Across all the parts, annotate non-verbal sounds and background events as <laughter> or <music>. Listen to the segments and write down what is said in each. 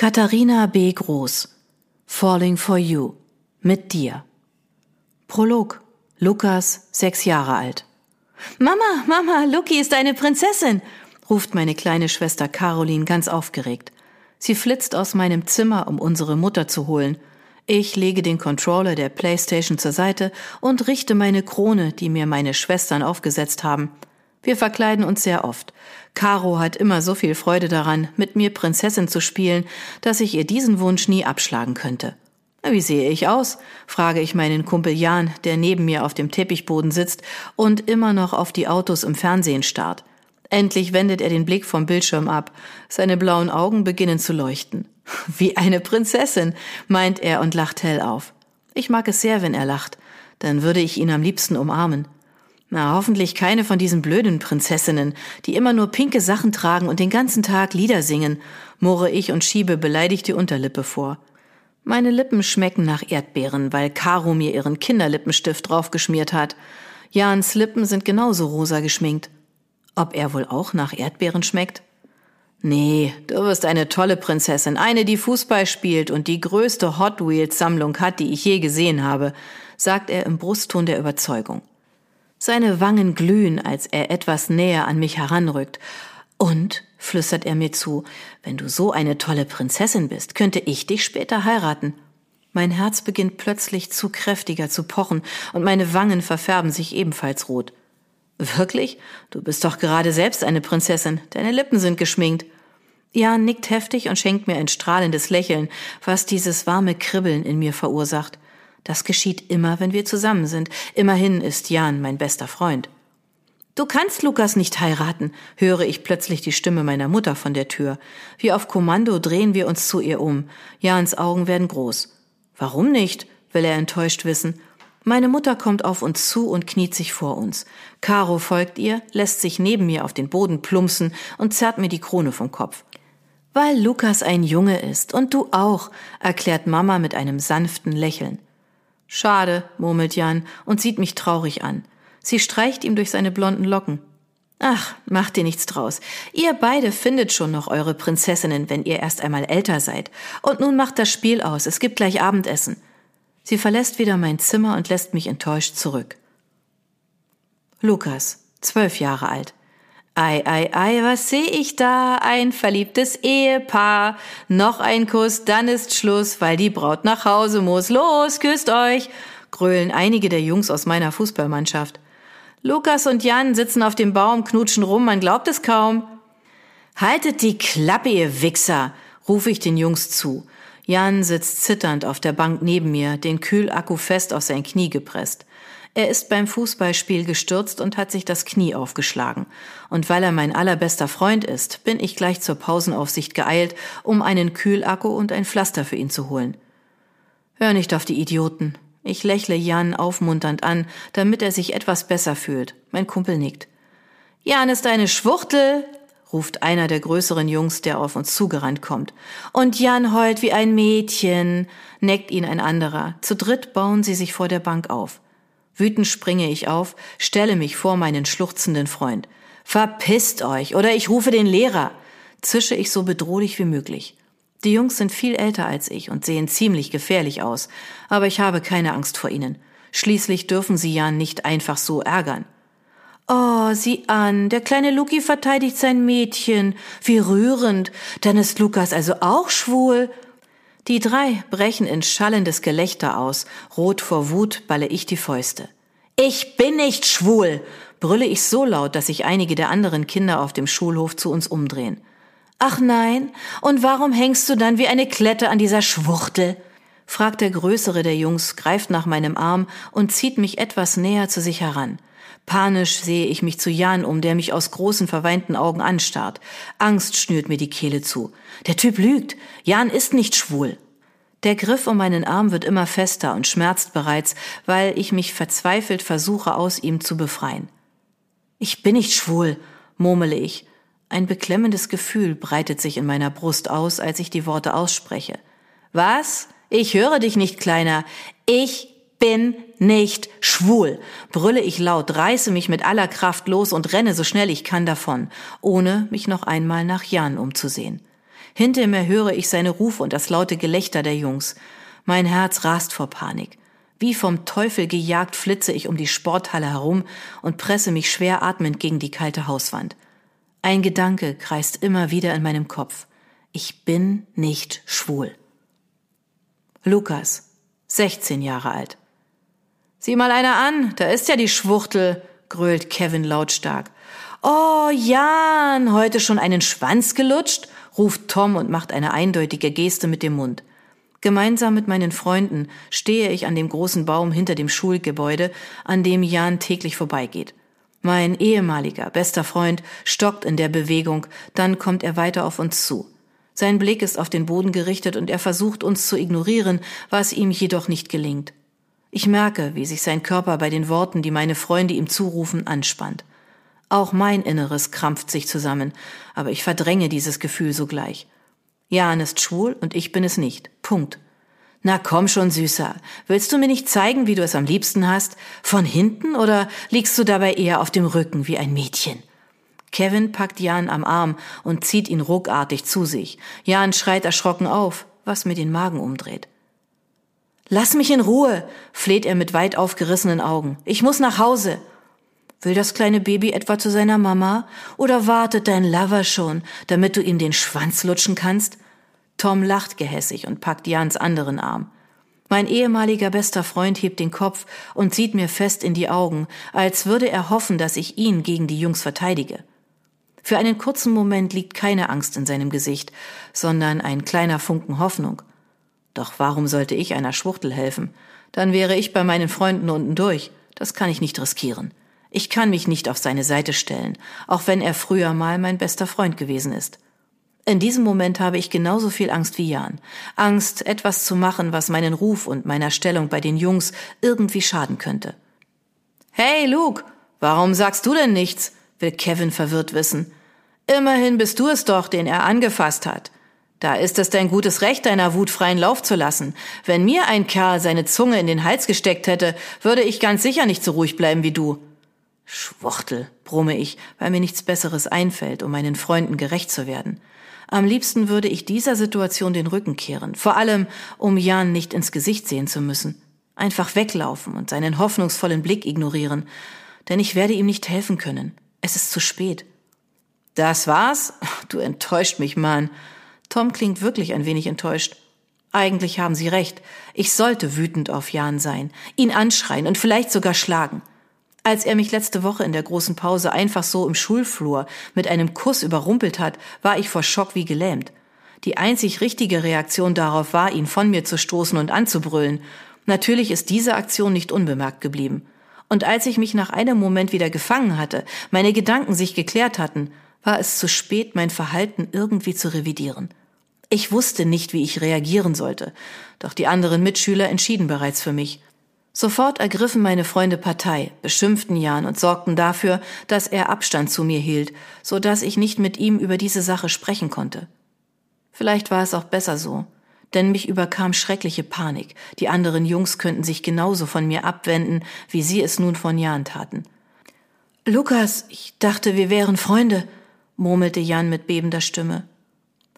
Katharina B. Groß Falling for You mit dir. Prolog Lukas, sechs Jahre alt. Mama, Mama, Luki ist eine Prinzessin, ruft meine kleine Schwester Caroline ganz aufgeregt. Sie flitzt aus meinem Zimmer, um unsere Mutter zu holen. Ich lege den Controller der Playstation zur Seite und richte meine Krone, die mir meine Schwestern aufgesetzt haben. Wir verkleiden uns sehr oft. Caro hat immer so viel Freude daran, mit mir Prinzessin zu spielen, dass ich ihr diesen Wunsch nie abschlagen könnte. Wie sehe ich aus? frage ich meinen Kumpel Jan, der neben mir auf dem Teppichboden sitzt und immer noch auf die Autos im Fernsehen starrt. Endlich wendet er den Blick vom Bildschirm ab. Seine blauen Augen beginnen zu leuchten. <laughs> Wie eine Prinzessin, meint er und lacht hell auf. Ich mag es sehr, wenn er lacht. Dann würde ich ihn am liebsten umarmen. Na, hoffentlich keine von diesen blöden Prinzessinnen, die immer nur pinke Sachen tragen und den ganzen Tag Lieder singen, murre ich und schiebe beleidigt die Unterlippe vor. Meine Lippen schmecken nach Erdbeeren, weil Caro mir ihren Kinderlippenstift draufgeschmiert hat. Jans Lippen sind genauso rosa geschminkt. Ob er wohl auch nach Erdbeeren schmeckt? Nee, du wirst eine tolle Prinzessin, eine, die Fußball spielt und die größte Hot Wheels Sammlung hat, die ich je gesehen habe, sagt er im Brustton der Überzeugung. Seine Wangen glühen, als er etwas näher an mich heranrückt. Und, flüstert er mir zu, wenn du so eine tolle Prinzessin bist, könnte ich dich später heiraten. Mein Herz beginnt plötzlich zu kräftiger zu pochen und meine Wangen verfärben sich ebenfalls rot. Wirklich? Du bist doch gerade selbst eine Prinzessin. Deine Lippen sind geschminkt. Jan nickt heftig und schenkt mir ein strahlendes Lächeln, was dieses warme Kribbeln in mir verursacht. Das geschieht immer, wenn wir zusammen sind. Immerhin ist Jan mein bester Freund. Du kannst Lukas nicht heiraten, höre ich plötzlich die Stimme meiner Mutter von der Tür. Wie auf Kommando drehen wir uns zu ihr um. Jans Augen werden groß. Warum nicht? will er enttäuscht wissen. Meine Mutter kommt auf uns zu und kniet sich vor uns. Caro folgt ihr, lässt sich neben mir auf den Boden plumpsen und zerrt mir die Krone vom Kopf. Weil Lukas ein Junge ist und du auch, erklärt Mama mit einem sanften Lächeln. Schade, murmelt Jan und sieht mich traurig an. Sie streicht ihm durch seine blonden Locken. Ach, macht dir nichts draus. Ihr beide findet schon noch eure Prinzessinnen, wenn ihr erst einmal älter seid. Und nun macht das Spiel aus, es gibt gleich Abendessen. Sie verlässt wieder mein Zimmer und lässt mich enttäuscht zurück. Lukas, zwölf Jahre alt. Ei, ei, ei, was sehe ich da? Ein verliebtes Ehepaar. Noch ein Kuss, dann ist Schluss, weil die Braut nach Hause muss. Los, küsst euch! grölen einige der Jungs aus meiner Fußballmannschaft. Lukas und Jan sitzen auf dem Baum, knutschen rum, man glaubt es kaum. Haltet die Klappe, ihr Wichser, rufe ich den Jungs zu. Jan sitzt zitternd auf der Bank neben mir, den Kühlakku fest auf sein Knie gepresst. Er ist beim Fußballspiel gestürzt und hat sich das Knie aufgeschlagen. Und weil er mein allerbester Freund ist, bin ich gleich zur Pausenaufsicht geeilt, um einen Kühlakku und ein Pflaster für ihn zu holen. Hör nicht auf die Idioten. Ich lächle Jan aufmunternd an, damit er sich etwas besser fühlt. Mein Kumpel nickt. Jan ist eine Schwuchtel, ruft einer der größeren Jungs, der auf uns zugerannt kommt. Und Jan heult wie ein Mädchen, neckt ihn ein anderer. Zu dritt bauen sie sich vor der Bank auf. Wütend springe ich auf, stelle mich vor meinen schluchzenden Freund. Verpisst euch oder ich rufe den Lehrer, zische ich so bedrohlich wie möglich. Die Jungs sind viel älter als ich und sehen ziemlich gefährlich aus, aber ich habe keine Angst vor ihnen. Schließlich dürfen sie ja nicht einfach so ärgern. Oh, sieh an, der kleine Luki verteidigt sein Mädchen. Wie rührend. Dann ist Lukas also auch schwul. Die drei brechen in schallendes Gelächter aus. Rot vor Wut balle ich die Fäuste. Ich bin nicht schwul, brülle ich so laut, dass sich einige der anderen Kinder auf dem Schulhof zu uns umdrehen. Ach nein, und warum hängst du dann wie eine Klette an dieser Schwuchtel? fragt der größere der Jungs, greift nach meinem Arm und zieht mich etwas näher zu sich heran. Panisch sehe ich mich zu Jan um, der mich aus großen verweinten Augen anstarrt. Angst schnürt mir die Kehle zu. Der Typ lügt. Jan ist nicht schwul. Der Griff um meinen Arm wird immer fester und schmerzt bereits, weil ich mich verzweifelt versuche, aus ihm zu befreien. Ich bin nicht schwul, murmele ich. Ein beklemmendes Gefühl breitet sich in meiner Brust aus, als ich die Worte ausspreche. Was? Ich höre dich nicht, Kleiner. Ich bin nicht schwul, brülle ich laut, reiße mich mit aller Kraft los und renne so schnell ich kann davon, ohne mich noch einmal nach Jan umzusehen. Hinter mir höre ich seine Rufe und das laute Gelächter der Jungs. Mein Herz rast vor Panik. Wie vom Teufel gejagt flitze ich um die Sporthalle herum und presse mich schwer atmend gegen die kalte Hauswand. Ein Gedanke kreist immer wieder in meinem Kopf. Ich bin nicht schwul. Lukas, 16 Jahre alt. Sieh mal einer an, da ist ja die Schwuchtel, grölt Kevin lautstark. Oh, Jan, heute schon einen Schwanz gelutscht? ruft Tom und macht eine eindeutige Geste mit dem Mund. Gemeinsam mit meinen Freunden stehe ich an dem großen Baum hinter dem Schulgebäude, an dem Jan täglich vorbeigeht. Mein ehemaliger, bester Freund stockt in der Bewegung, dann kommt er weiter auf uns zu. Sein Blick ist auf den Boden gerichtet und er versucht uns zu ignorieren, was ihm jedoch nicht gelingt. Ich merke, wie sich sein Körper bei den Worten, die meine Freunde ihm zurufen, anspannt. Auch mein Inneres krampft sich zusammen, aber ich verdränge dieses Gefühl sogleich. Jan ist schwul und ich bin es nicht. Punkt. Na komm schon, Süßer. Willst du mir nicht zeigen, wie du es am liebsten hast? Von hinten oder liegst du dabei eher auf dem Rücken wie ein Mädchen? Kevin packt Jan am Arm und zieht ihn ruckartig zu sich. Jan schreit erschrocken auf, was mir den Magen umdreht. Lass mich in Ruhe, fleht er mit weit aufgerissenen Augen. Ich muss nach Hause. Will das kleine Baby etwa zu seiner Mama? Oder wartet dein Lover schon, damit du ihm den Schwanz lutschen kannst? Tom lacht gehässig und packt Jans anderen Arm. Mein ehemaliger bester Freund hebt den Kopf und sieht mir fest in die Augen, als würde er hoffen, dass ich ihn gegen die Jungs verteidige. Für einen kurzen Moment liegt keine Angst in seinem Gesicht, sondern ein kleiner Funken Hoffnung. Doch warum sollte ich einer Schwuchtel helfen? Dann wäre ich bei meinen Freunden unten durch. Das kann ich nicht riskieren. Ich kann mich nicht auf seine Seite stellen, auch wenn er früher mal mein bester Freund gewesen ist. In diesem Moment habe ich genauso viel Angst wie Jan. Angst, etwas zu machen, was meinen Ruf und meiner Stellung bei den Jungs irgendwie schaden könnte. Hey, Luke, warum sagst du denn nichts? will Kevin verwirrt wissen. Immerhin bist du es doch, den er angefasst hat. Da ist es dein gutes Recht, deiner Wut freien Lauf zu lassen. Wenn mir ein Kerl seine Zunge in den Hals gesteckt hätte, würde ich ganz sicher nicht so ruhig bleiben wie du. Schwuchtel, brumme ich, weil mir nichts Besseres einfällt, um meinen Freunden gerecht zu werden. Am liebsten würde ich dieser Situation den Rücken kehren, vor allem, um Jan nicht ins Gesicht sehen zu müssen. Einfach weglaufen und seinen hoffnungsvollen Blick ignorieren, denn ich werde ihm nicht helfen können. Es ist zu spät. Das war's? Du enttäuscht mich, Mann. Tom klingt wirklich ein wenig enttäuscht. Eigentlich haben Sie recht. Ich sollte wütend auf Jan sein, ihn anschreien und vielleicht sogar schlagen. Als er mich letzte Woche in der großen Pause einfach so im Schulflur mit einem Kuss überrumpelt hat, war ich vor Schock wie gelähmt. Die einzig richtige Reaktion darauf war, ihn von mir zu stoßen und anzubrüllen. Natürlich ist diese Aktion nicht unbemerkt geblieben. Und als ich mich nach einem Moment wieder gefangen hatte, meine Gedanken sich geklärt hatten, war es zu spät, mein Verhalten irgendwie zu revidieren. Ich wusste nicht, wie ich reagieren sollte, doch die anderen Mitschüler entschieden bereits für mich. Sofort ergriffen meine Freunde Partei, beschimpften Jan und sorgten dafür, dass er Abstand zu mir hielt, so dass ich nicht mit ihm über diese Sache sprechen konnte. Vielleicht war es auch besser so, denn mich überkam schreckliche Panik. Die anderen Jungs könnten sich genauso von mir abwenden, wie sie es nun von Jan taten. Lukas, ich dachte, wir wären Freunde, murmelte Jan mit bebender Stimme.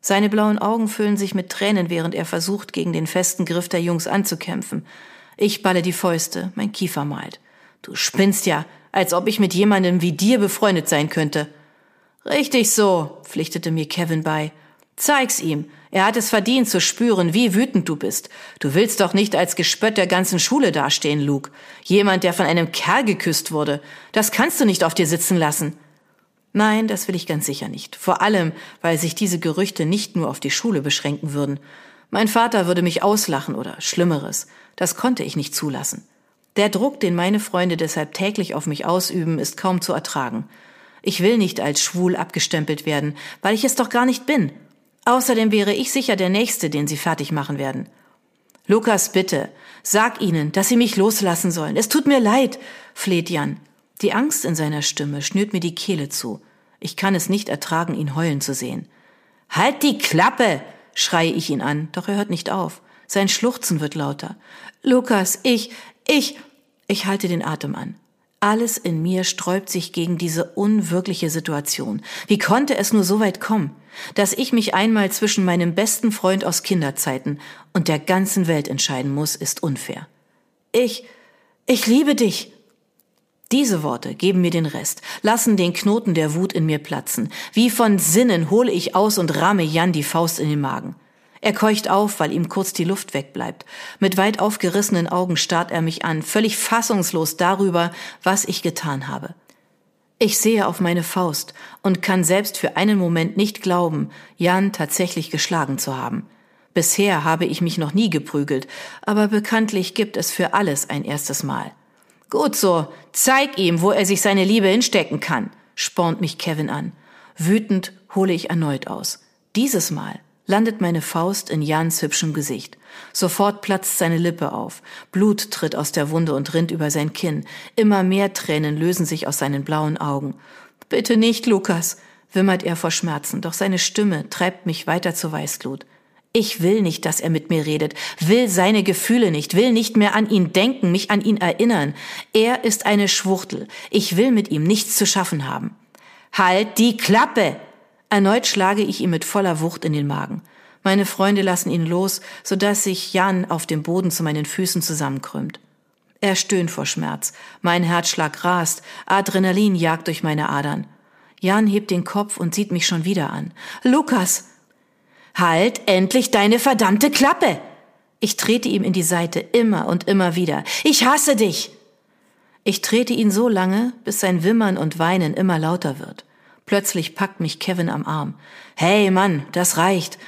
Seine blauen Augen füllen sich mit Tränen, während er versucht, gegen den festen Griff der Jungs anzukämpfen. Ich balle die Fäuste, mein Kiefer malt. Du spinnst ja, als ob ich mit jemandem wie dir befreundet sein könnte. Richtig so, pflichtete mir Kevin bei. Zeig's ihm. Er hat es verdient zu spüren, wie wütend du bist. Du willst doch nicht als Gespött der ganzen Schule dastehen, Luke. Jemand, der von einem Kerl geküsst wurde. Das kannst du nicht auf dir sitzen lassen. Nein, das will ich ganz sicher nicht. Vor allem, weil sich diese Gerüchte nicht nur auf die Schule beschränken würden. Mein Vater würde mich auslachen oder Schlimmeres. Das konnte ich nicht zulassen. Der Druck, den meine Freunde deshalb täglich auf mich ausüben, ist kaum zu ertragen. Ich will nicht als schwul abgestempelt werden, weil ich es doch gar nicht bin. Außerdem wäre ich sicher der Nächste, den sie fertig machen werden. Lukas, bitte, sag ihnen, dass sie mich loslassen sollen. Es tut mir leid, fleht Jan. Die Angst in seiner Stimme schnürt mir die Kehle zu. Ich kann es nicht ertragen, ihn heulen zu sehen. Halt die Klappe! schreie ich ihn an, doch er hört nicht auf. Sein Schluchzen wird lauter. Lukas, ich, ich, ich halte den Atem an. Alles in mir sträubt sich gegen diese unwirkliche Situation. Wie konnte es nur so weit kommen? dass ich mich einmal zwischen meinem besten Freund aus Kinderzeiten und der ganzen Welt entscheiden muss, ist unfair. Ich, ich liebe dich. Diese Worte geben mir den Rest, lassen den Knoten der Wut in mir platzen. Wie von Sinnen hole ich aus und ramme Jan die Faust in den Magen. Er keucht auf, weil ihm kurz die Luft wegbleibt. Mit weit aufgerissenen Augen starrt er mich an, völlig fassungslos darüber, was ich getan habe. Ich sehe auf meine Faust und kann selbst für einen Moment nicht glauben, Jan tatsächlich geschlagen zu haben. Bisher habe ich mich noch nie geprügelt, aber bekanntlich gibt es für alles ein erstes Mal. Gut so, zeig ihm, wo er sich seine Liebe hinstecken kann, spornt mich Kevin an. Wütend hole ich erneut aus. Dieses Mal landet meine Faust in Jans hübschem Gesicht. Sofort platzt seine Lippe auf. Blut tritt aus der Wunde und rinnt über sein Kinn. Immer mehr Tränen lösen sich aus seinen blauen Augen. Bitte nicht, Lukas, wimmert er vor Schmerzen, doch seine Stimme treibt mich weiter zur Weißglut. Ich will nicht, dass er mit mir redet, will seine Gefühle nicht, will nicht mehr an ihn denken, mich an ihn erinnern. Er ist eine Schwuchtel. Ich will mit ihm nichts zu schaffen haben. Halt die Klappe! Erneut schlage ich ihm mit voller Wucht in den Magen. Meine Freunde lassen ihn los, so dass sich Jan auf dem Boden zu meinen Füßen zusammenkrümmt. Er stöhnt vor Schmerz. Mein Herzschlag rast. Adrenalin jagt durch meine Adern. Jan hebt den Kopf und sieht mich schon wieder an. Lukas! Halt endlich deine verdammte Klappe! Ich trete ihm in die Seite immer und immer wieder. Ich hasse dich! Ich trete ihn so lange, bis sein Wimmern und Weinen immer lauter wird. Plötzlich packt mich Kevin am Arm. Hey Mann, das reicht.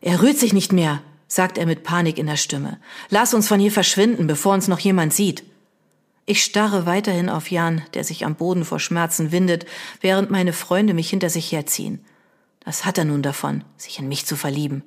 Er rührt sich nicht mehr, sagt er mit Panik in der Stimme. Lass uns von hier verschwinden, bevor uns noch jemand sieht. Ich starre weiterhin auf Jan, der sich am Boden vor Schmerzen windet, während meine Freunde mich hinter sich herziehen. Das hat er nun davon, sich in mich zu verlieben.